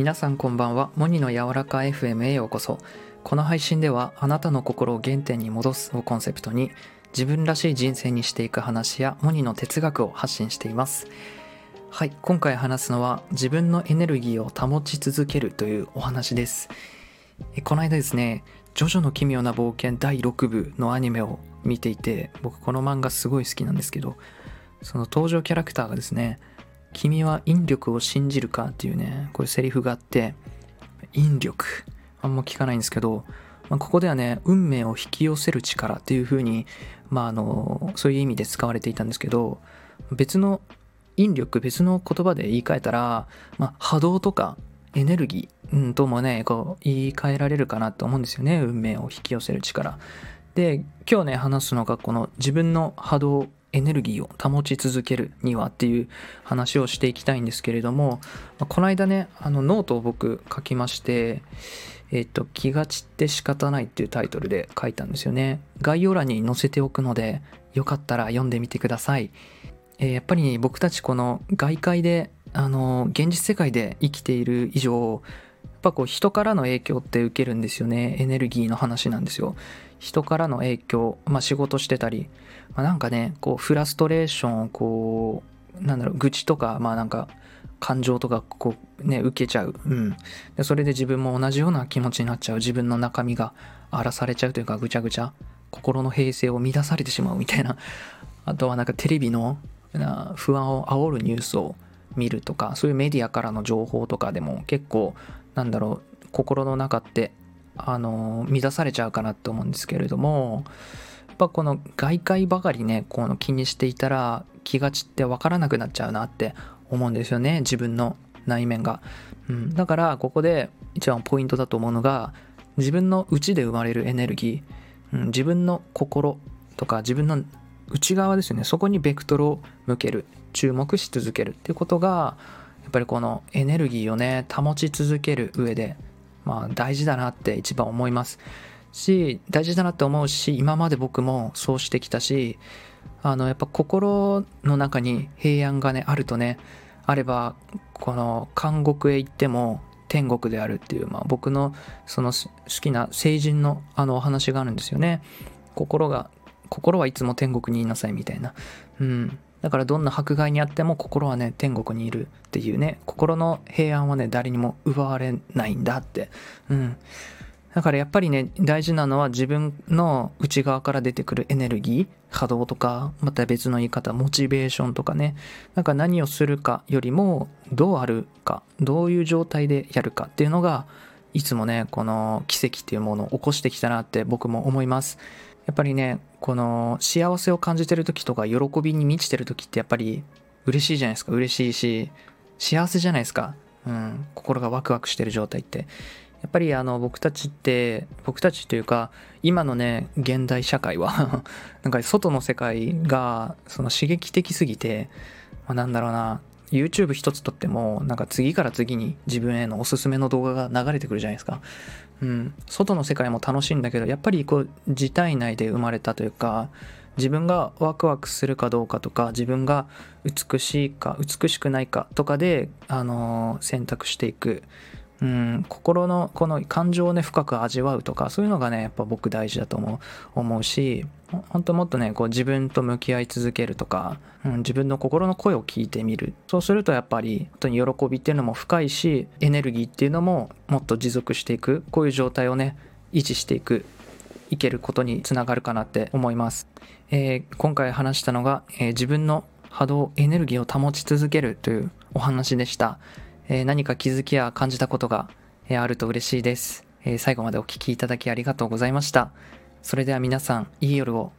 皆さんこんばんは。モニの柔らか FM へようこそ。この配信ではあなたの心を原点に戻すをコンセプトに自分らしい人生にしていく話やモニの哲学を発信しています。はい今回話すのは自分のエネルギーを保ち続けるというお話です。この間ですねジョジョの奇妙な冒険第6部のアニメを見ていて僕この漫画すごい好きなんですけどその登場キャラクターがですね君は引力を信じるかっていうね、これセリフがあって、引力。あんま聞かないんですけど、まあ、ここではね、運命を引き寄せる力っていう風に、まああの、そういう意味で使われていたんですけど、別の引力、別の言葉で言い換えたら、まあ、波動とかエネルギー、うん、ともね、こう言い換えられるかなと思うんですよね。運命を引き寄せる力。で、今日ね、話すのがこの自分の波動エネルギーを保ち続けるにはっていう話をしていきたいんですけれども、まこの間ねあのノートを僕書きましてえっ、と気が散って仕方ないっていうタイトルで書いたんですよね。概要欄に載せておくのでよかったら読んでみてください、えー、やっぱり、僕たちこの外界であの現実世界で生きている以上ぱこう人からの影響って受けるんですよね。エネルギーの話なんですよ。人からの影響、まあ、仕事してたり、まあ、なんかねこうフラストレーションをこうなんだろう愚痴とかまあなんか感情とかこうね受けちゃう、うん、でそれで自分も同じような気持ちになっちゃう。自分の中身が荒らされちゃうというかぐちゃぐちゃ。心の平静を乱されてしまうみたいな。あとはなんかテレビの不安を煽るニュースを見るとかそういうメディアからの情報とかでも結構なんだろう心の中ってあの乱されちゃうかなって思うんですけれどもやっぱこの外界ばかりねこの気にしていたら気が散って分からなくなっちゃうなって思うんですよね自分の内面が、うん、だからここで一番ポイントだと思うのが自分の内で生まれるエネルギー、うん、自分の心とか自分の内側ですよね。そこにベクトルを向ける。注目し続けるっていうことがっぱりこのエネルギーをね保ち続ける上でまあ大事だなって一番思います。し大事だなって思うし今まで僕もそうしてきたしあのやっぱ心の中に平安がねあるとねあればこの監獄へ行っても天国であるっていう、まあ、僕のその好きな聖人のあのお話があるんですよね。心が心はいつも天国にいなさいみたいな。うん。だからどんな迫害にあっても心はね天国にいるっていうね心の平安はね誰にも奪われないんだって。うん。だからやっぱりね大事なのは自分の内側から出てくるエネルギー波動とかまた別の言い方モチベーションとかね。なんか何をするかよりもどうあるかどういう状態でやるかっていうのがいつもねこの奇跡っていうものを起こしてきたなって僕も思います。やっぱりねこの幸せを感じてる時とか喜びに満ちてる時ってやっぱり嬉しいじゃないですか。嬉しいし幸せじゃないですか、うん、心がワクワクしてる状態って。やっぱりあの僕たちって僕たちというか今のね現代社会は なんか外の世界がその刺激的すぎて、まあ、なんだろうな。YouTube 一つ撮ってもなんか次から次に自分へのおすすめの動画が流れてくるじゃないですか。うん、外の世界も楽しいんだけどやっぱりこう自体内で生まれたというか自分がワクワクするかどうかとか自分が美しいか美しくないかとかで、あのー、選択していくうん、心のこの感情をね深く味わうとかそういうのがねやっぱ僕大事だと思う思うし本当もっとねこう自分と向き合い続けるとか、うん、自分の心の声を聞いてみる。そうするとやっぱり本当に喜びっていうのも深いしエネルギーっていうのももっと持続していくこういう状態をね維持していくいけることにつながるかなって思います、えー、今回話したのが、えー、自分の波動エネルギーを保ち続けるというお話でした。え何か気づきや感じたことが、えあると嬉しいです、え最後までお聴きいただきありがとうございました。それでは皆さん、いい夜を